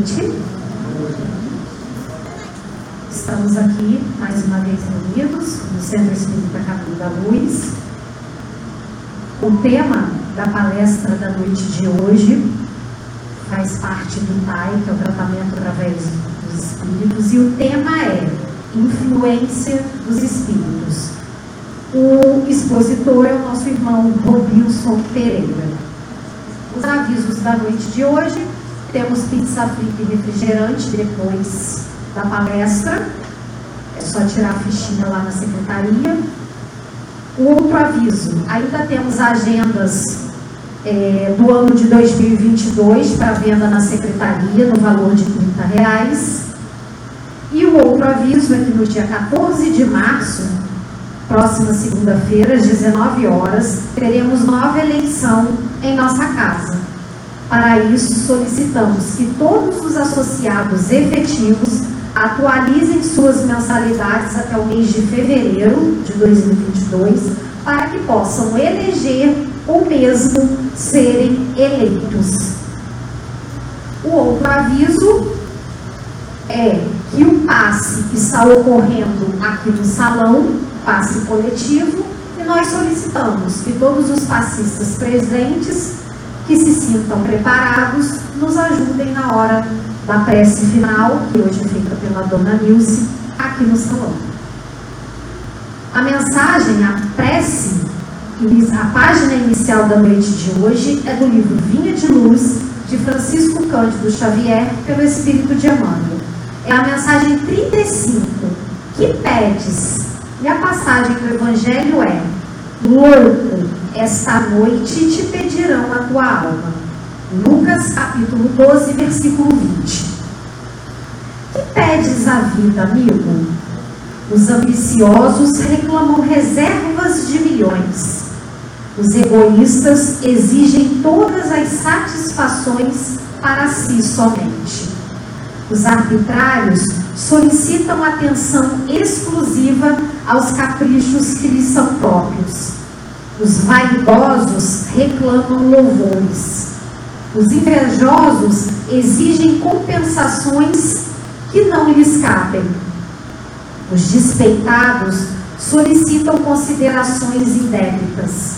Noite. Estamos aqui mais uma vez reunidos no Centro Espírita Caminho da Luz. O tema da palestra da noite de hoje faz parte do TAI, que é o tratamento através dos espíritos, e o tema é Influência dos Espíritos. O expositor é o nosso irmão Robilson Pereira. Os avisos da noite de hoje: temos pizza frita e refrigerante depois da palestra. É só tirar a fichinha lá na secretaria. O outro aviso: ainda temos agendas é, do ano de 2022 para venda na secretaria, no valor de 30 reais. E o outro aviso é que no dia 14 de março próxima segunda-feira, às 19 horas, teremos nova eleição em nossa casa. Para isso, solicitamos que todos os associados efetivos atualizem suas mensalidades até o mês de fevereiro de 2022, para que possam eleger ou mesmo serem eleitos. O outro aviso é que o passe que está ocorrendo aqui no salão passe coletivo e nós solicitamos que todos os passistas presentes que se sintam preparados nos ajudem na hora da prece final, que hoje feita pela dona Nilce, aqui no salão. A mensagem, a prece, a página inicial da noite de hoje é do livro Vinha de Luz, de Francisco Cândido Xavier, pelo Espírito de Emmanuel. É a mensagem 35, que pedes e a passagem do Evangelho é: Louco, esta noite te pedirão a tua alma. Lucas capítulo 12, versículo 20. Que pedes a vida, amigo? Os ambiciosos reclamam reservas de milhões. Os egoístas exigem todas as satisfações para si somente. Os arbitrários solicitam atenção exclusiva aos caprichos que lhes são próprios. Os vaidosos reclamam louvores. Os invejosos exigem compensações que não lhes cabem. Os despeitados solicitam considerações indébitas.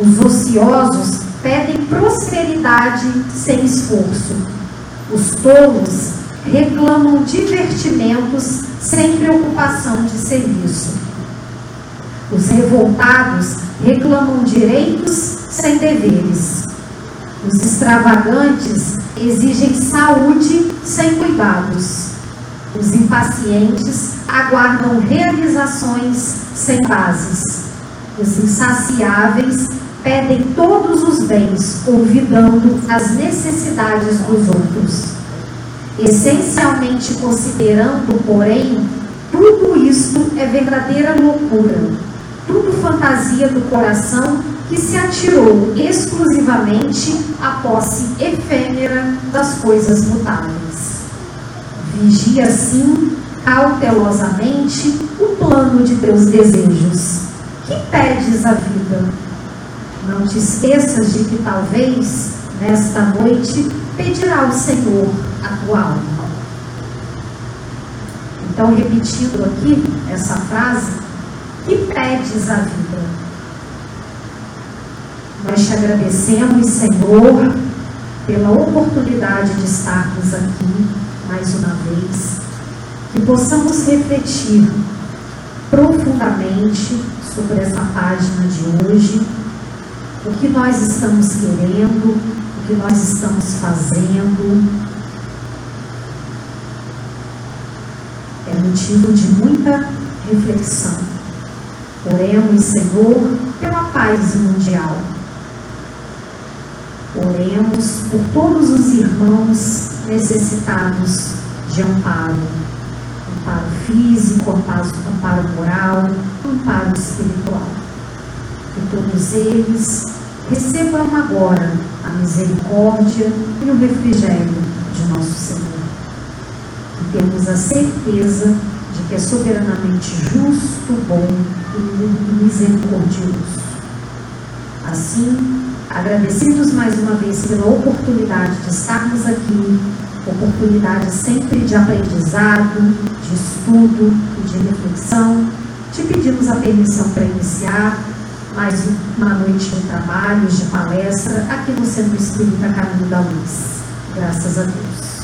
Os ociosos pedem prosperidade sem esforço. Os tolos reclamam divertimentos sem preocupação de serviço. Os revoltados reclamam direitos sem deveres. Os extravagantes exigem saúde sem cuidados. Os impacientes aguardam realizações sem bases. Os insaciáveis pedem todos os bens, olvidando as necessidades dos outros. Essencialmente considerando, porém, tudo isto é verdadeira loucura, tudo fantasia do coração que se atirou exclusivamente à posse efêmera das coisas mutáveis. Vigia, assim, cautelosamente o plano de teus desejos. Que pedes a vida? Não te esqueças de que talvez, nesta noite, pedirá ao Senhor a tua alma. Então, repetindo aqui essa frase, que pedes a vida? Nós te agradecemos, Senhor, pela oportunidade de estarmos aqui mais uma vez, que possamos refletir profundamente sobre essa página de hoje, o que nós estamos querendo, o que nós estamos fazendo, é motivo de muita reflexão. Oremos, Senhor, pela paz mundial. Oremos por todos os irmãos necessitados de amparo. Amparo físico, amparo, amparo moral, amparo espiritual. Que todos eles recebam agora a misericórdia e o refrigério de nosso Senhor temos a certeza que é soberanamente justo, bom e misericordioso. Assim, agradecidos mais uma vez pela oportunidade de estarmos aqui, oportunidade sempre de aprendizado, de estudo e de reflexão. Te pedimos a permissão para iniciar mais uma noite de trabalhos, de palestra, aqui no Centro Espírita Caminho da Luz. Graças a Deus.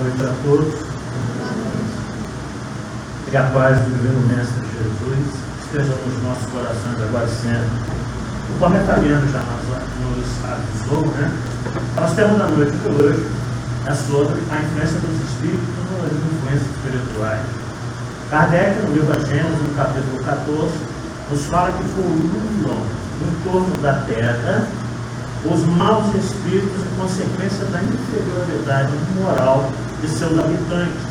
noite a todos. Que a paz do Divino Mestre Jesus esteja nos nossos corações agora e sempre. O Fabiano já nos, avisou, né? Nós temos a noite de hoje é sobre a influência dos espíritos nas influências espirituais. Kardec, no livro Gênesis, no capítulo 14, nos fala que pululam em torno da terra os maus espíritos em consequência da inferioridade moral de seus habitantes.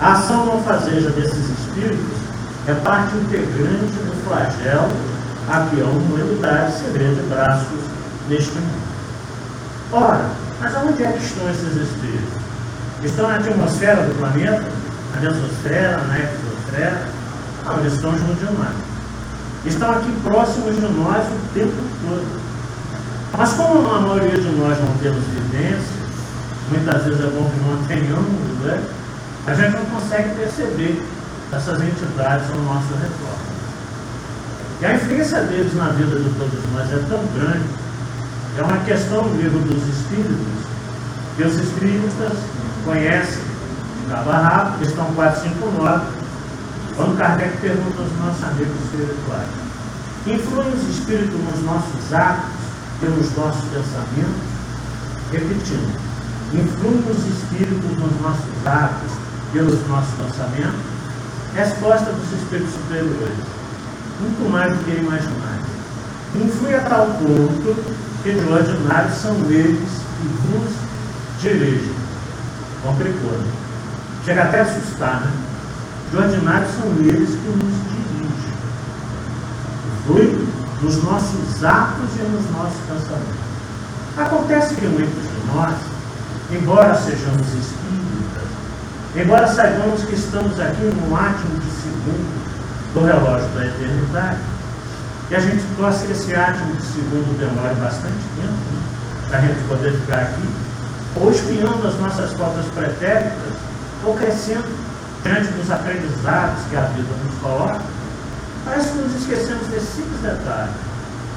A ação malfazeja desses espíritos é parte integrante do flagelo a que a humanidade se vê de braços neste mundo. Ora, mas aonde é que estão esses espíritos? Estão na atmosfera do planeta? Na mesosfera, na exosfera? Não, eles estão junto de nós. Estão aqui próximos de nós o tempo todo. Mas como a maioria de nós não temos vivência, muitas vezes é bom que não tenhamos, né? A gente não consegue perceber essas entidades ao nosso redor. E a influência deles na vida de todos nós é tão grande, é uma questão do livro dos Espíritos, que os Espíritas conhecem cabo rápido, questão 459, quando Kardec pergunta aos nossos amigos espirituais, influem os Espíritos nos nossos atos, pelos nossos pensamentos? Repetindo, influem os espíritos nos nossos atos, pelos nossos pensamentos? Resposta dos espíritos superiores: muito mais do que imaginar. Influi a tal ponto que de ordinário são eles que vos dirigem. Complicou. Chega até a assustar, né? De ordinário são eles que nos dirigem. Influi nos nossos atos e nos nossos pensamentos. Acontece que muitos de nós embora sejamos espíritas, embora saibamos que estamos aqui no átimo de segundo do relógio da eternidade, que a gente possa esse átimo de segundo demore bastante tempo né, para a gente poder ficar aqui, ou espiando as nossas cotas pretéritas, ou crescendo diante dos aprendizados que a vida nos coloca, parece que nos esquecemos desse simples detalhe,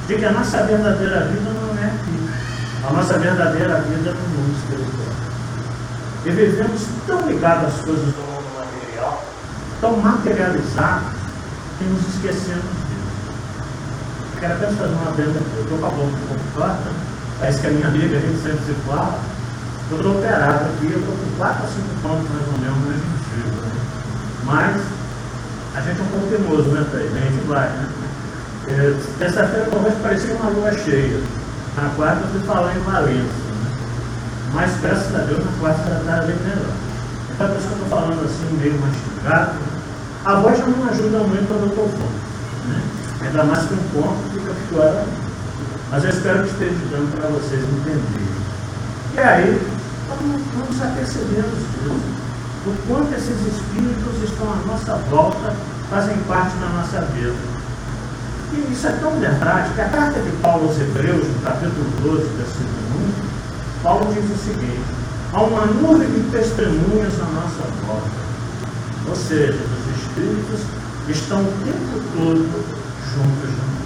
de que a nossa verdadeira vida não é aqui. A nossa verdadeira vida é no mundo espiritual. E vivemos tão ligados às coisas do mundo material, tão materializados, que nos esquecemos disso. Quero apenas fazer uma venda aqui. Eu estou com a boca um pouco torta, parece que a minha amiga, a gente sempre se fala. Eu estou operado aqui, eu estou com 4 a 5 pontos mais ou menos no objetivo. Né? Mas a gente é um pouco teimoso, né? A gente vai, né? É, Terça-feira talvez parecia uma lua cheia. Na quarta eu falar em Valência. Né? Mas graças a Deus quarta já está bem melhor. Então por isso que eu estou falando assim, meio mastigado. A voz já não ajuda muito quando eu estou fome. Né? Ainda mais que um ponto fica pior Mas eu espero que esteja dando para vocês entenderem. E aí, vamos, apercebendo disso. O quanto esses espíritos estão à nossa volta, fazem parte da nossa vida. E isso é tão verdade que a carta de Paulo aos Hebreus, no capítulo 12, versículo 1, Paulo diz o seguinte: há uma nuvem de testemunhas à nossa volta. Ou seja, os Espíritos estão o tempo todo juntos de nós.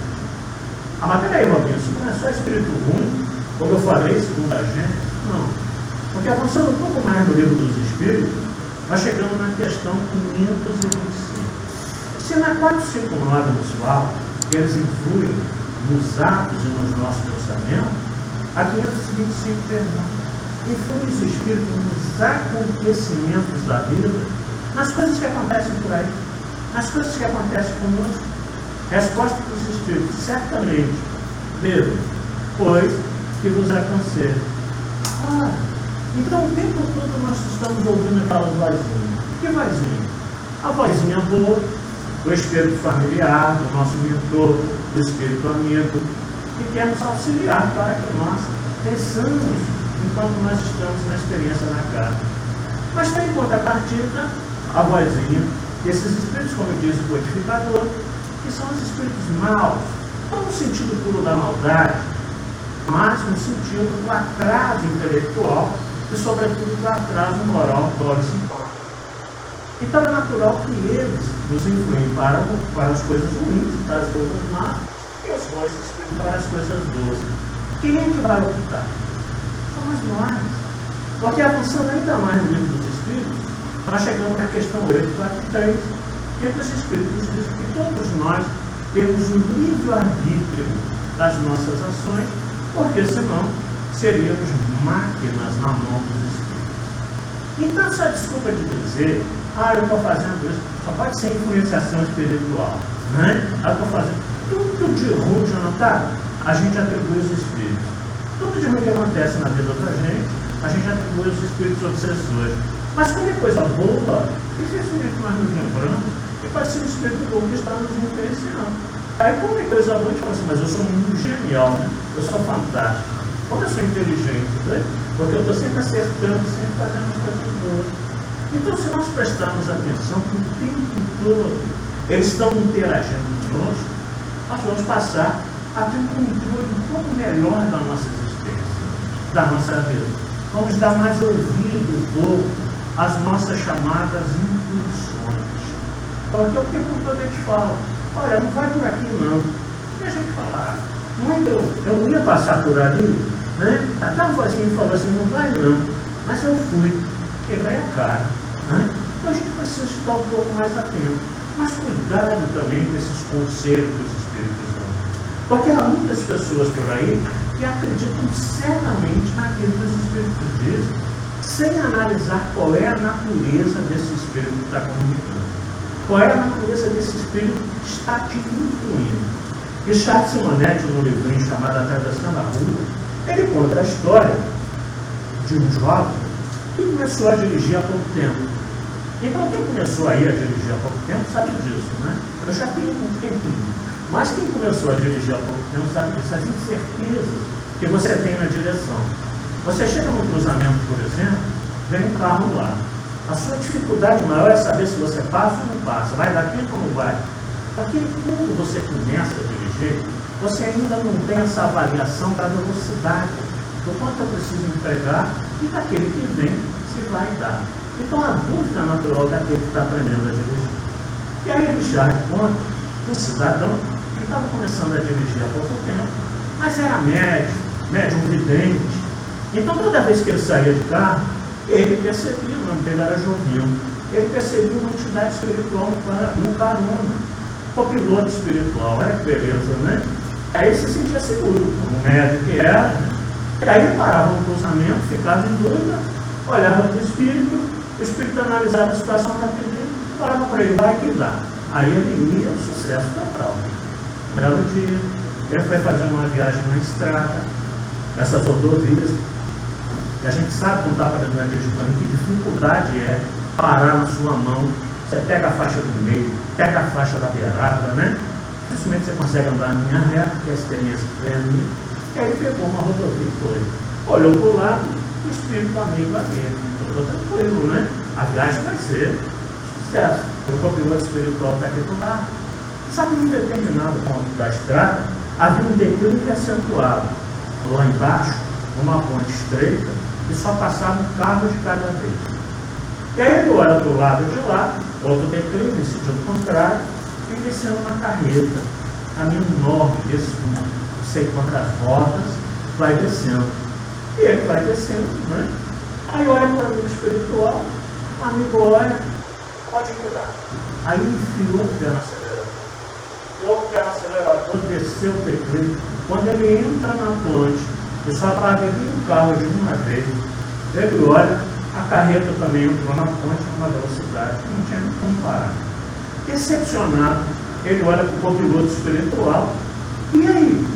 Ah, mas peraí, Robinho, isso não é só Espírito ruim, como eu falei, segundo a gente? Não. Porque avançando um pouco mais no livro dos Espíritos, nós chegamos na questão 525. Se na 459 nos fala eles influem nos atos e nos nossos pensamentos, a 525 pergunta. Influem os espíritos nos acontecimentos da vida, nas coisas que acontecem por aí, nas coisas que acontecem conosco. Resposta dos espíritos, certamente, Pedro, pois que vos aconselho. Ah, então o tempo todo nós estamos ouvindo aquelas vozinhas. Que vozinha? A vozinha boa, do espírito familiar, do nosso mentor, do espírito amigo, e quer nos auxiliar para que nós pensamos enquanto nós estamos na experiência na casa. Mas tem em contrapartida a vozinha desses espíritos, como diz o codificador, que são os espíritos maus, não no sentido puro da maldade, mas no sentido do atraso intelectual e, sobretudo, do atraso moral do horizontal. Então é natural que eles nos influem para, para as coisas ruins, para as coisas más, e bons espíritos para as coisas doces. Quem é que vai optar? Somos nós. Porque avançando ainda mais no livro dos Espíritos, nós chegamos na questão 8, 4 e 3, que os Espíritos dizem que todos nós temos o livre-arbítrio das nossas ações, porque senão seríamos máquinas na mão dos Espíritos. Então, essa desculpa de dizer, ah, eu estou fazendo isso, só pode ser influenciação espiritual. Né? Eu estou fazendo tudo de ruim, já está? A gente atribui os Espíritos. Tudo de ruim que acontece na vida da gente, a gente atribui os Espíritos obsessores. Mas quando é coisa boa, esse Espírito nós nos lembramos, e pode ser o Espírito bom que está nos influenciando. Aí quando é coisa boa, a gente fala assim, mas eu sou muito genial, né? eu sou fantástico. Como eu sou inteligente, né? porque eu estou sempre acertando, sempre fazendo as coisas boas. Então, se nós prestarmos atenção que o tempo todo eles estão interagindo conosco, nós vamos passar a ter um controle um pouco melhor da nossa existência, da nossa vida. Vamos dar mais ouvido um pouco às nossas chamadas intuições. Porque o tempo todo a gente fala, olha, não vai por aqui não. E a gente falar, muito, eu não ia passar por ali, né? Até um vozinho falou assim, não vai não. Mas eu fui, quebrei a cara. Né? Então a gente precisa estar um pouco mais atento. Mas cuidado também com esses Espíritos porque há muitas pessoas por aí que acreditam cegamente naquilo que os Espíritos dizem, sem analisar qual é a natureza desse Espírito que está comunicando. Qual é a natureza desse Espírito que está te influindo. E Charles Simonetti, no livrinho chamado a Rua, ele conta a história de um jovem que começou a dirigir há pouco tempo. Então, quem começou a ir a dirigir há pouco tempo sabe disso, né? Eu já tenho um tempinho. Mas quem começou a dirigir há pouco tempo sabe disso, as incertezas que você tem na direção. Você chega no cruzamento, por exemplo, vem um carro lá. A sua dificuldade maior é saber se você passa ou não passa, vai daqui ou não vai. Porque quando você começa a dirigir, você ainda não tem essa avaliação da velocidade, do quanto eu preciso entregar e daquele que vem se vai dar. Então a dúvida natural daquele que está aprendendo a dirigir. E aí já conta um cidadão estava começando a dirigir há pouco tempo, mas era médio, médium vidente. Então, toda vez que ele saía de carro, ele percebia, o nome dele era Jovinho, ele percebia uma entidade espiritual no carona, o piloto espiritual, olha que beleza, né? Aí ele se sentia seguro, como médico que era. E aí ele parava no cruzamento, ficava em dúvida, olhava para o espírito, o espírito analisava a situação daquele, falava para ele, vai que dá. Aí ele ia, sucesso total belo dia, ele foi fazer uma viagem na estrada, essas rodovias, e a gente sabe quando está fazendo uma que dificuldade é parar na sua mão, você pega a faixa do meio, pega a faixa da beirada, né? Dificilmente você consegue andar em linha reta, que é a experiência que tem ali. E aí pegou uma rodovia e foi. Olhou para o lado, o espírito amigo ali. Estou tranquilo, né? A viagem vai ser sucesso. O copiloto espiritual está aqui do lado só que em determinado ponto da estrada havia um declive acentuado. Lá embaixo, uma ponte estreita, e só passava um carro de cada vez. E aí ele olha do lado de lá, outro declive, em sentido contrário, e descendo uma carreta, caminho enorme, desse não sei quantas rodas, vai descendo. E ele vai descendo, né? Aí olha para o amigo espiritual, amigo olha, pode mudar. Aí enfiou o pé na o pé acelerador, desceu o declive. Quando ele entra na ponte, e só paga o carro de uma vez, ele olha, a carreta também entrou na ponte com uma velocidade que não tinha como parar. Decepcionado, ele olha para o copiloto espiritual, e aí?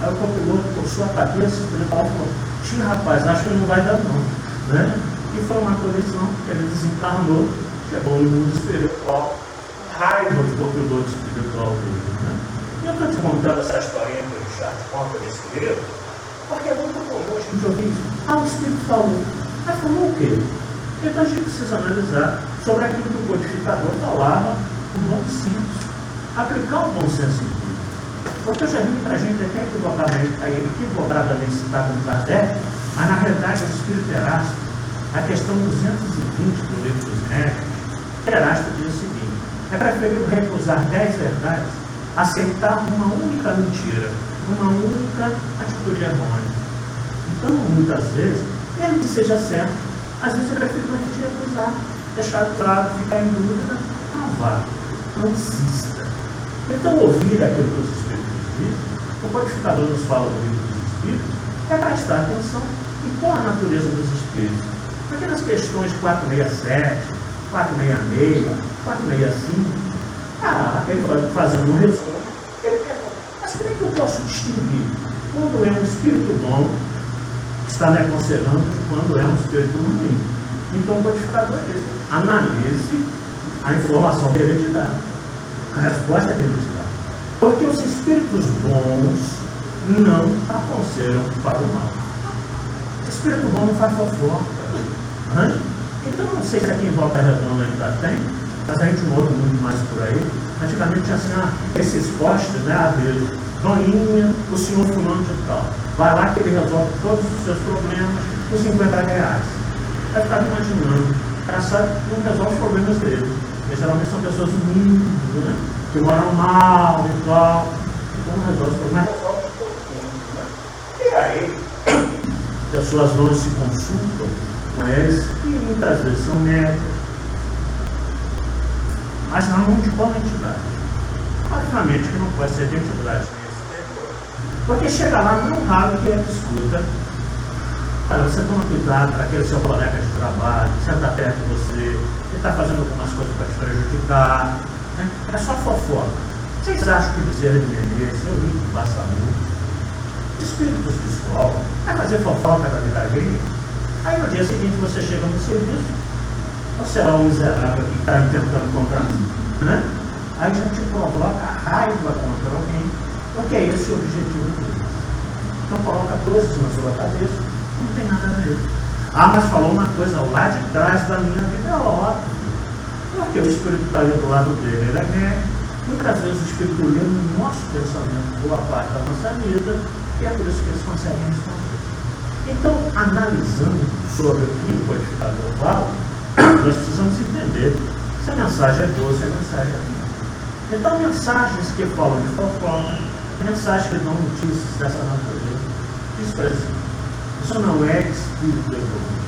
Aí o copiloto puxou a cabeça espiritual falou, tio rapaz, acho que não vai dar não. Né? E foi uma colisão, ele desencarnou, chegou no mundo espiritual, raiva do copiloto espiritual dele. Né? Eu estou te contando essa historinha para Richard conta nesse livro, porque é muito comum a gente ouvir isso. Ah, o Espírito falou. Mas falou o quê? Então a gente precisa analisar sobre aquilo que o codificador falava com bom senso. Aplicar o bom senso em tudo. Porque eu já vi muita gente até equivocadamente, equivocadamente citada no Kardec, mas na realidade o Espírito Erasto, a questão 220 do livro dos médicos, Erasto diz o seguinte, é preferível recusar dez verdades, aceitar uma única mentira, uma única atitude errônea. Então, muitas vezes, mesmo que seja certo, às vezes é preferível recusar, deixar claro, ficar em dúvida, não vá, não insista. Então, ouvir aquilo que os Espíritos dizem, o codificador nos fala do livro dos Espíritos, é prestar atenção em qual a natureza dos Espíritos. Porque nas questões 467, 466, 465, ah, ele fazendo um resumo, ele pergunta, mas como é que eu posso distinguir quando é um espírito bom que está me aconselhando quando é um espírito ruim? Então o codificador diz, analise a informação que ele te dá, a resposta que ele te dá. Porque os espíritos bons não aconselham para o mal. O espírito bom não faz fofoca. Né? Então, não sei se aqui em Volta Redonda ainda tem, mas a gente ouve muito mais por aí. Antigamente tinha assim, ah, esses postes, né, a ver, Doninha, o senhor fulano de tal. Vai lá que ele resolve todos os seus problemas por 50 reais. Aí ficava imaginando, o cara sabe que não resolve os problemas dele. Geralmente são pessoas humildes, né? que moram mal e tal. Então não resolve os problemas, resolve os problemas. Né? E aí, pessoas não se consultam e muitas vezes são médicos, mas não de qual entidade. Obviamente que não pode ser de entidade. Porque chega lá, não raro que é escuta. Olha, você toma cuidado para aquele seu colega de trabalho, que está perto de você, ele está fazendo algumas coisas para te prejudicar. Né? É só fofoca. Vocês acham que Bezerra de Menezes, eu vi que passa muito, espíritos de escola, vai fazer fofoca da vida alheia? Aí no dia seguinte você chega no serviço, você é um miserável que está tentando comprar, né? Aí já te provoca raiva contra alguém, porque é esse o objetivo dele. Então coloca coisas na sua cabeça, não tem nada a ver. Ah, mas falou uma coisa lá de trás da minha vida, é óbvio. Porque o Espírito está ali do lado dele, ele é médico. Muitas vezes o Espírito lê no nosso pensamento boa parte da nossa vida, e é por isso que eles conseguem responder. Então, analisando sobre o que o codificador fala, nós precisamos entender se a mensagem é boa, se a mensagem é ruim. Então, mensagens que falam de fofoca, mensagens que dão notícias dessa natureza, desprezam. Isso não é espírito evoluído.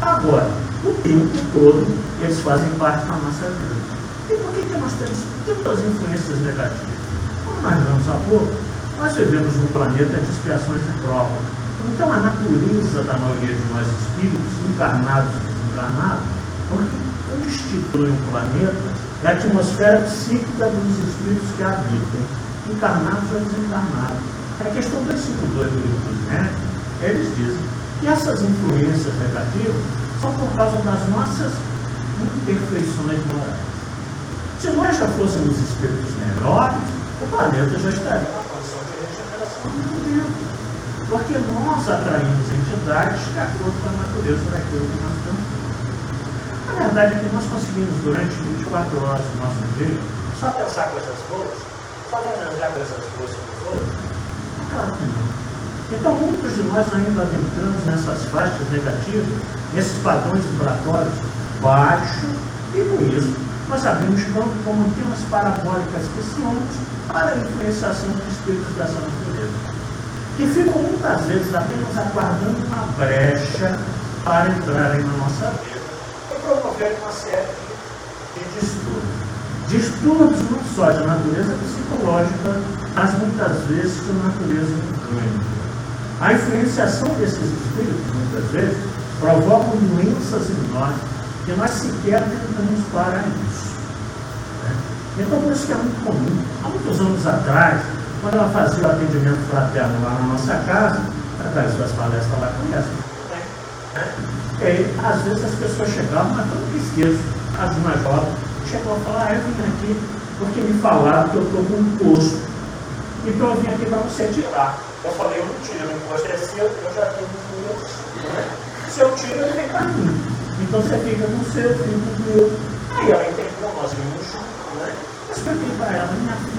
Agora, o tempo todo, eles fazem parte da nossa vida. E por que, que nós temos tantas influências negativas? Como nós vemos há pouco, nós vivemos num planeta de expiações e provas. Então, a natureza da maioria de nós espíritos, encarnados e desencarnados, constitui um planeta é a atmosfera psíquica dos espíritos que habitam, encarnados ou desencarnados. A questão do versículo 2 do livro dos médicos, eles dizem que essas influências negativas são por causa das nossas imperfeições morais. Se nós já fôssemos espíritos melhores, o planeta já estaria na condição de regeneração do tempo. Porque nós atraímos entidades de acordo com a natureza daquilo que nós temos. A verdade é que nós conseguimos, durante 24 horas do nosso dia, só pensar coisas boas, só desejar coisas boas para os outros? Claro que não. Então, muitos de nós ainda adentramos nessas faixas negativas, nesses padrões vibratórios baixos, e com isso nós abrimos campo como antenas parabólicas que somos para a influenciação de espíritos dessa natureza que ficam muitas vezes apenas aguardando uma brecha para entrarem na nossa vida e promoverem uma série de distúrbios. Distúrbios não só de natureza psicológica, mas muitas vezes de natureza orgânica. A influenciação desses espíritos, muitas vezes, provocam doenças em nós que nós sequer tentamos parar isso. Né? Então, por isso que é muito comum. Há muitos anos atrás, quando ela fazia o atendimento fraterno lá na nossa casa, através das palestras lá conhece. Né? E aí, às vezes as pessoas chegavam, mas eu nunca esqueço, a de uma jovem chegou a falar, ah, eu vim aqui porque me falaram que eu estou com um posto. E Então eu vim aqui para você tirar. Eu falei, eu não tiro, você é seu, eu já tenho o meu. Se eu tiro, ele vem para mim. Então você fica com o seu, fica com o meu. Aí ela entendeu, nós vimos junto, né? Eu expliquei para ela, minha filha,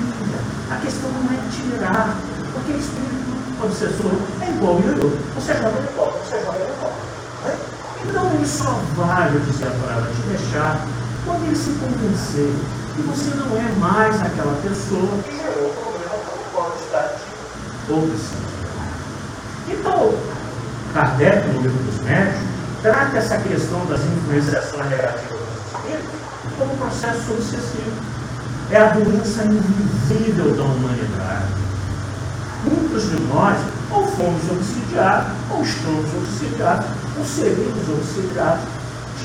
a questão não é tirar, porque o espírito obsessor é igual eu. Você joga ele volta, você joga ele volta. Né? Então ele só vai, eu dizia para ela, te deixar quando ele se convencer que você não é mais aquela pessoa que gerou o problema qual está de obsessão. Então, Kardec, no livro dos médicos, trata essa questão das influenciações negativas do espírito como um processo obsessivo. É a doença invisível da humanidade. Muitos de nós ou fomos obsidiados, ou estamos obsidiados, ou seremos obsidiados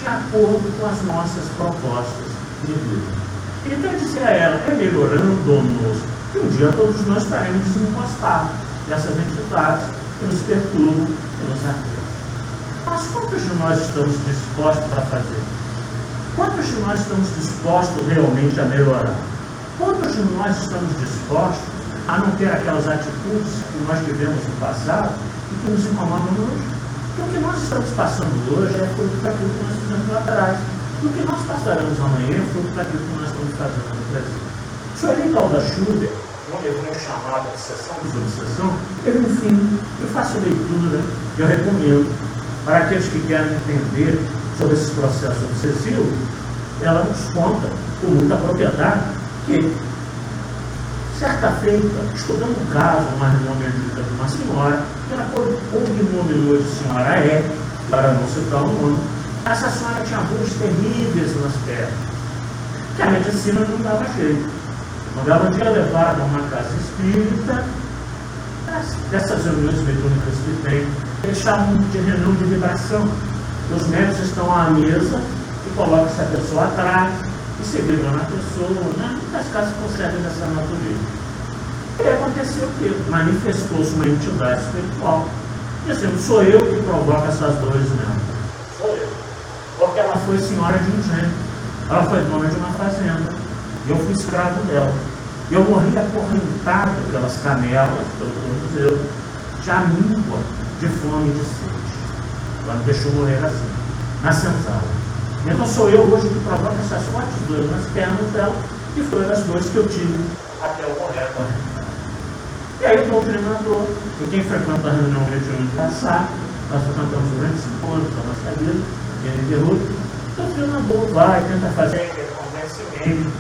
de acordo com as nossas propostas de vida. Então eu a ela, é melhorando-nos, que um dia todos nós estaremos desencostados dessas entidades que nos perturbam e nos afetam. Mas quantos de nós estamos dispostos a fazer? Quantos de nós estamos dispostos realmente a melhorar? Quantos de nós estamos dispostos a não ter aquelas atitudes que nós tivemos no passado e que nos incomodam hoje? Porque o que nós estamos passando hoje é fruto daquilo que nós fizemos lá atrás. E o que nós passaremos amanhã é fruto daquilo que nós estamos fazendo no presente. O senhor Ricaldo da Schubert, um livro chamado Obsessão dos Obsessão, ele, enfim, eu faço leitura, eu recomendo para aqueles que querem entender sobre esse processo obsessivo, ela nos conta com muita propriedade que, certa feita, estudando um caso, uma medida de uma senhora, ela cognominou de senhora é, para não citar o nome, essa senhora tinha dores terríveis nas pernas, que a medicina não dava jeito. Um dia levada a uma casa espírita, dessas reuniões mediúnicas que tem, eles chamam de reunião de vibração. Os médicos estão à mesa e colocam essa pessoa atrás e vibra na pessoa, né? muitas casas conseguem dessa natureza. E aconteceu o quê? Manifestou-se uma entidade espiritual. Dizendo, sou eu que provoca essas dores mesmo. Sou eu. Porque ela foi senhora de um gênero. Ela foi dona de uma fazenda. E eu fui escravo dela. Eu morri acorrentado pelas canelas, pelo tornozelo, já míngua de fome e de sede. Ela me deixou morrer assim, na senzala. Então sou eu hoje que provoco essas fortes dores nas pernas dela, e foram as dores que eu tive até eu morrer acorrentado. E aí o doutrinador, e quem frequenta a reunião mediúnica passar, nós frequentamos durante cinco anos da nossa vida, ele derruba, o doutrinador vai, tenta fazer aquele convencimento,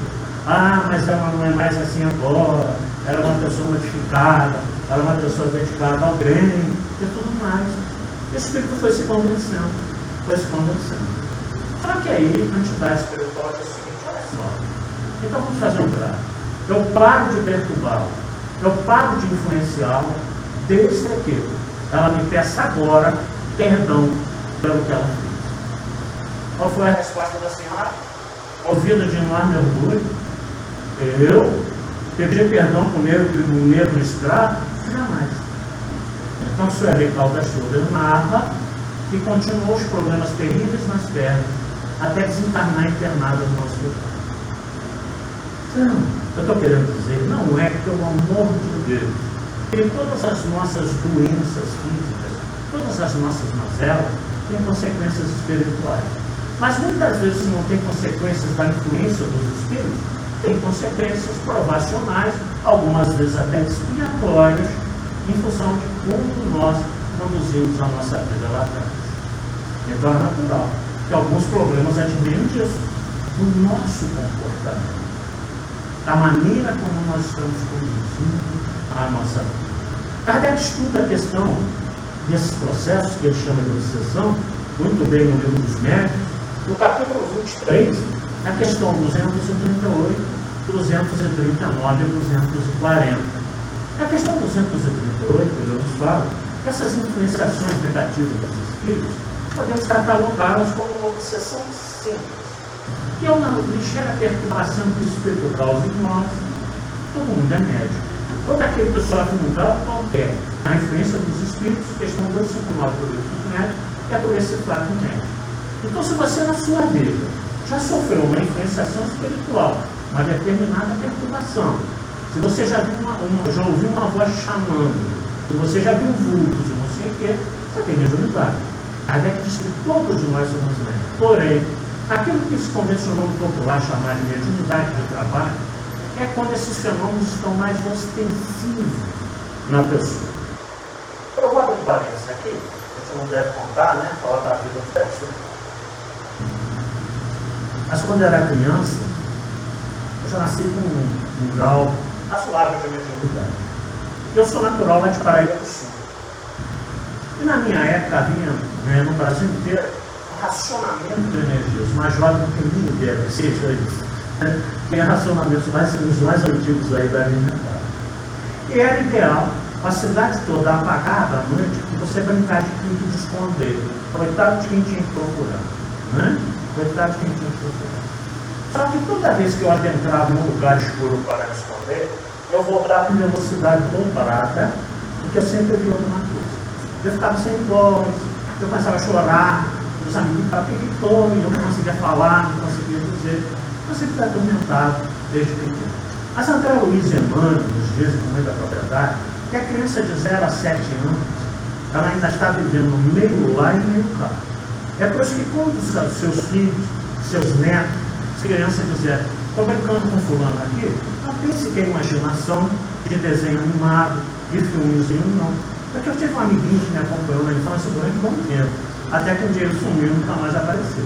ah, mas ela não é mais assim agora, ela é uma pessoa modificada, ela é uma pessoa dedicada ao bem e tudo mais. O Espírito foi se convencendo, foi se convencendo. Só que aí a entidade espiritual diz o seguinte, olha só, então vamos fazer um plano. Eu paro de perturbá-la, eu paro de influenciá-la, desde que ela me peça agora perdão pelo que ela fez. Qual foi a resposta da senhora? Movida de enorme orgulho, eu pedir perdão para o negro, o negro escravo? Jamais. Então, o senhor Recalda Schroeder narra que continuou os problemas terríveis nas pernas até desencarnar internado no nosso hospital. Então, eu estou querendo dizer, não é pelo amor de Deus, que todas as nossas doenças físicas, todas as nossas mazelas, têm consequências espirituais. Mas muitas vezes não tem consequências da influência dos espíritos, tem consequências provacionais, algumas vezes até expiatórias, em função de como nós conduzimos a nossa vida lá atrás. Então é natural que alguns problemas advenham disso, do nosso comportamento, da maneira como nós estamos conduzindo a nossa vida. Kardec estuda a questão desses processos que ele chama de obsessão, muito bem no livro dos médicos, no capítulo 23, na questão 238, 239 e 240. Na questão 238, ele nos fala que essas influenciações negativas dos espíritos podemos catalogá-las como uma obsessão simples, que é uma ligeira perturbação que espírito causa em nós. Todo mundo é médico. Todo aquele que sofre um grau qualquer, a influência dos espíritos, questão 259 do livro dos médicos, é por esse fato médico. Então, se você na sua vida já sofreu uma influenciação espiritual, uma determinada perturbação, se você já, viu uma, uma, já ouviu uma voz chamando, se você já viu vultos e não sei o quê, você tem mediunidade. Diz que todos nós somos médicos. Porém, aquilo que se convencionou no popular chamar de mediunidade de trabalho é quando esses fenômenos estão mais ostensivos na pessoa. Eu vou abrir parênteses aqui, você não deve contar, né? Falar da vida do texto. Mas quando eu era criança, eu já nasci com um, um grau razoável de mediunidade. Eu sou natural lá de Paraíba do Sul. E na minha época havia, né, no Brasil inteiro, racionamento de energias. Mais jovem que ninguém deve, seja isso. Né? Tem racionamentos mais, os mais antigos aí da minha E era ideal a cidade toda apagada à noite e você brincar de quinto de esconder. Coitado de quem tinha que procurar. Né? Coitado de quem tinha que procurar. Só que toda vez que eu adentrava em um lugar escuro para me esconder, eu voltava em velocidade dobrada, porque eu sempre vi alguma coisa. Eu ficava sem voz, eu começava a chorar, os amigos que foi? Eu não conseguia falar, não conseguia dizer. Eu sempre fui atormentado desde pequeno. A Santa Luísa Emmanuel, nos dias do momento da propriedade, que a criança de 0 a 7 anos, ela ainda está vivendo meio lá e meio cá. É por isso que quando seus filhos, seus netos, crianças dizerem, estou brincando com fulano aqui, não pense que é imaginação de desenho animado, de filmezinho, não. Porque eu tive um amiguinho que me acompanhou na infância durante um bom tempo, até que um dia ele sumiu e nunca mais apareceu.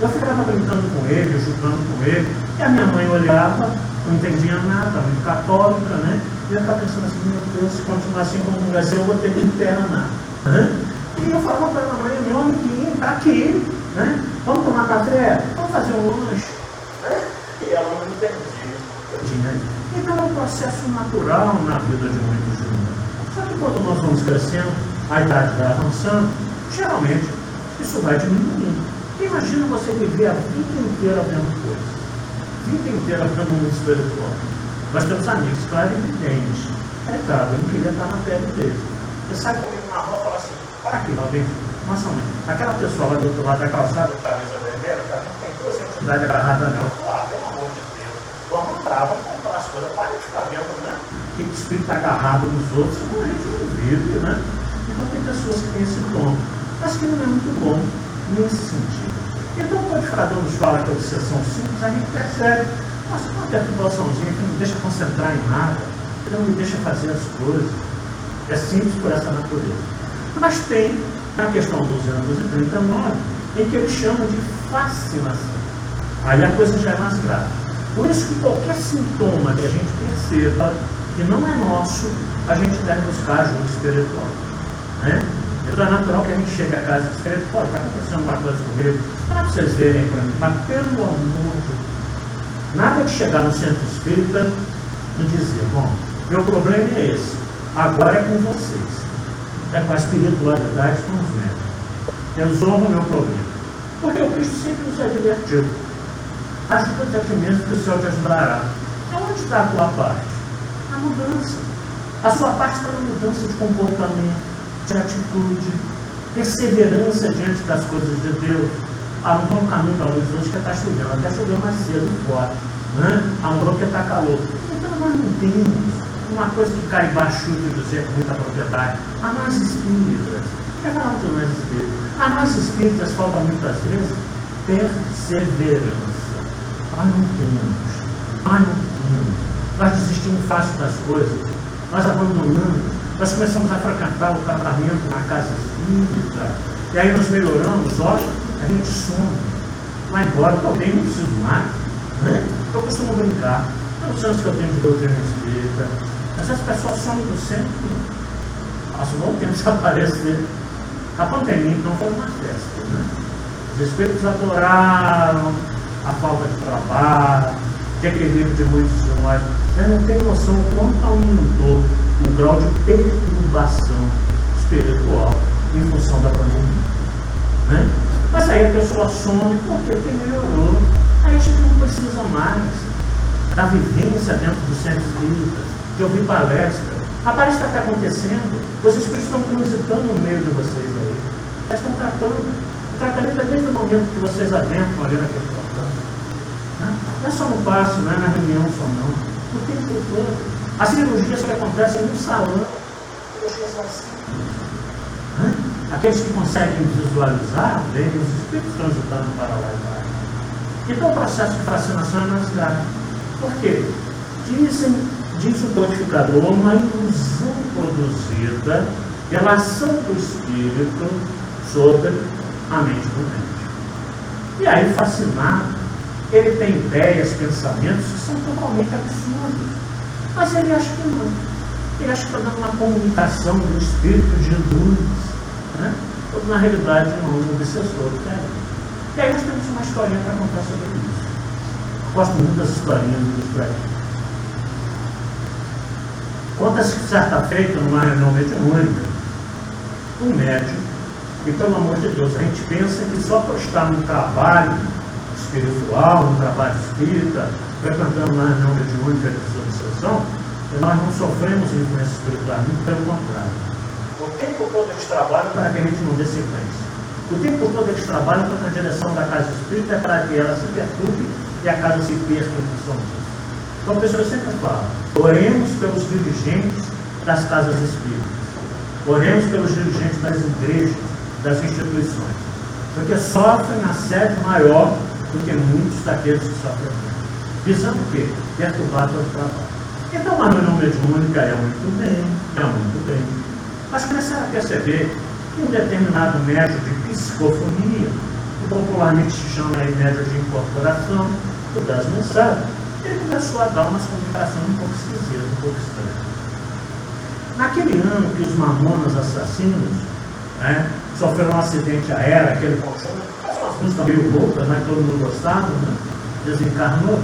Eu ficava brincando com ele, jogando com ele, e a minha mãe olhava, não entendia nada, muito católica, né? E eu estava pensando assim, meu Deus, se continuar assim como no Brasil, eu vou ter que internar. Né? E eu falava para a mãe, meu amiguinho está aqui, né? Vamos tomar café? Vamos fazer um lanche? Né? E ela não entendia. Então é um processo natural na vida de muitos de nós. Vamos crescendo, a idade vai avançando, geralmente isso vai diminuindo. Imagina você viver a vida inteira vendo coisas. A vida inteira vendo mundo espiritual. Nós temos amigos clarividentes. É claro, eu não queria estar na pele dele. Você sai comigo na rua e fala assim, para aqui, Valdir. Nossa mãe, aquela pessoa lá do outro lado da calçada, camisa vermelha, cara, não tem duas entidades agarrada não. Ah, pelo amor de Deus. Vamos vamos comprar as coisas, para de ficar vendo, né? Que espírito agarrado nos outros, como a vive, né? Então tem pessoas que têm esse dom, mas que não é muito bom nesse sentido. Então o codificador nos fala que a obsessão simples, a gente percebe, mas uma perturbaçãozinha que não deixa concentrar em nada, que não me deixa fazer as coisas. É simples por essa natureza. Mas tem na questão 239, em que eles chamam de fascinação. Aí a coisa já é mais grave. Por isso que qualquer sintoma que a gente perceba que não é nosso, a gente deve buscar ajuda espiritual. Né? Então é natural que a gente chegue a casa e escreva, pô, está acontecendo uma coisa comigo, para vocês verem para mim, mas pelo amor de Deus, nada de chegar no centro espírita e dizer, bom, meu problema é esse, agora é com vocês. É com a espiritualidade com os médicos. Resolva o meu problema. Porque o Cristo sempre nos advertiu. Ajuda-te a ti mesmo que o Senhor te ajudará. Onde está a tua parte? A mudança. A sua parte está na mudança de comportamento, de atitude, perseverança diante das coisas de Deus. Um bom caminho para luz hoje que está chovendo, até choveu mais cedo fora. Né? Um que está calor. Então nós não temos uma coisa que cai baixo de dizer com muita propriedade. A nós espíritas, é falar de nós espíritas. A nós espíritas falta muitas vezes perseverança. Nós não temos. Nós não temos. Nós desistimos fácil das coisas. Nós abandonamos. Nós começamos a fracassar o tratamento na casa espírita. E aí nós melhoramos, olha, a gente some. Vai embora, talvez não preciso mais. Né? Eu costumo brincar. Os anos que eu tenho de doutrina espírita, essas pessoas somem do centro. Passa um bom tempo desaparecer. A pandemia não foi uma festa. Né? Os espíritos adoraram a falta de trabalho, de equilíbrio de muitos de nós. Eu não tenho noção quanto aumentou o grau de perturbação espiritual em função da pandemia. Né? Mas aí a pessoa some porque melhorou. Aí a gente não precisa mais da vivência dentro do centro espírita, de ouvir palestra. A palestra está acontecendo, os espíritos estão transitando no meio de vocês aí. Eles estão tratando. O tratamento é desde o momento que vocês adentram ali naquele portão. Não é só no passo, não é na reunião só não. O tempo todo. As cirurgias que acontecem no salão. Aqueles que conseguem visualizar, veem os espíritos transitando para lá e para Então o processo de fascinação é mais grave. Por quê? Dizem, diz o codificador, uma ilusão produzida pela ação do espírito sobre a mente do mente. E aí, fascinado, ele tem ideias, pensamentos que são totalmente absurdos. Mas ele acha que não. Ele acha que está dando uma comunicação do espírito de luz né? na realidade, não um obsessor que é. E aí nós temos uma historinha para contar sobre isso. Gosto muito das historinhas dos prédios. Conta-se que certa feita, numa reunião mediúnica, um médico, e pelo amor de Deus, a gente pensa que só por estar no trabalho espiritual, no trabalho espírita, frequentando uma reunião mediúnica de obsessão, nós não sofremos influência espiritual, muito pelo contrário. O tempo todo eles trabalham para que a gente não dê sequência. O tempo todo eles trabalham para a direção da casa espírita para que ela se perturbe e a casa se perca em função disso. Então a pessoa sempre fala, oremos pelos dirigentes das casas espíritas. Oremos pelos dirigentes das igrejas, das instituições. Porque sofrem assédio maior do que muitos daqueles que sofrem Visando o quê? Perturbar todo o trabalho. Então, uma reunião mediúnica é muito bem, é muito bem mas começaram a perceber que um determinado método de psicofonia, que popularmente se chama aí de incorporação, o das mensagens, ele começou a dar uma comunicação um pouco esquisita, um pouco estranha. Naquele ano que os mamonas assassinos né, sofreram um acidente aéreo, aquele colchão, músicas meio loucas, mas todo mundo gostava, né, desencarnou.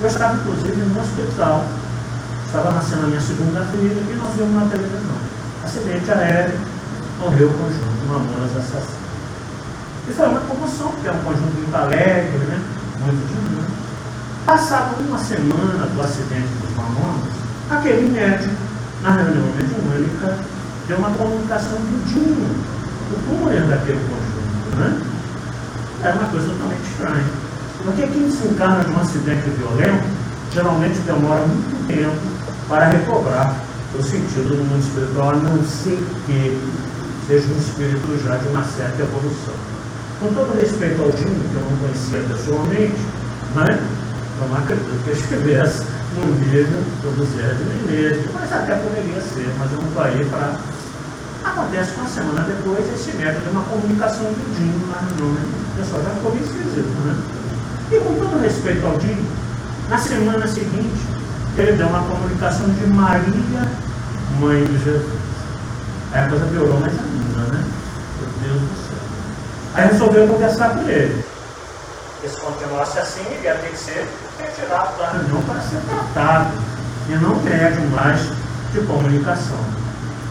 Eu estava, inclusive, no hospital. Estava nascendo a minha segunda filha e nós vimos na televisão acidente aéreo, morreu o conjunto Mamonas Assassinas. E foi uma comoção, porque é um conjunto muito alegre, né? muito dinâmico. Passava uma semana do acidente dos Mamonas, aquele médico, na reunião mediúnica, deu uma comunicação do Dinho, o túmulo daquele conjunto. Né? Era uma coisa totalmente estranha. Porque quem se encarna de um acidente violento, geralmente demora muito tempo para recobrar o sentido do mundo espiritual, a não ser que seja um espírito já de uma certa evolução. Com todo respeito ao Dino, que eu não conhecia pessoalmente, né? não acredito que estivesse no nível do Zé de Menezes, mas até poderia ser, mas eu não aí para. Acontece que uma semana depois esse método é uma comunicação do Dino lá no nome. Pessoal já ficou meio esquisito, né? E com todo respeito ao Dino, na semana seguinte, ele deu uma comunicação de Maria, mãe de Jesus. Aí a coisa piorou mais ainda, né? Meu Deus do céu. Aí resolveu conversar com ele. Porque se continuasse assim, ele ia ter que ser retirado da reunião para ser tratado. E não médium mais de comunicação.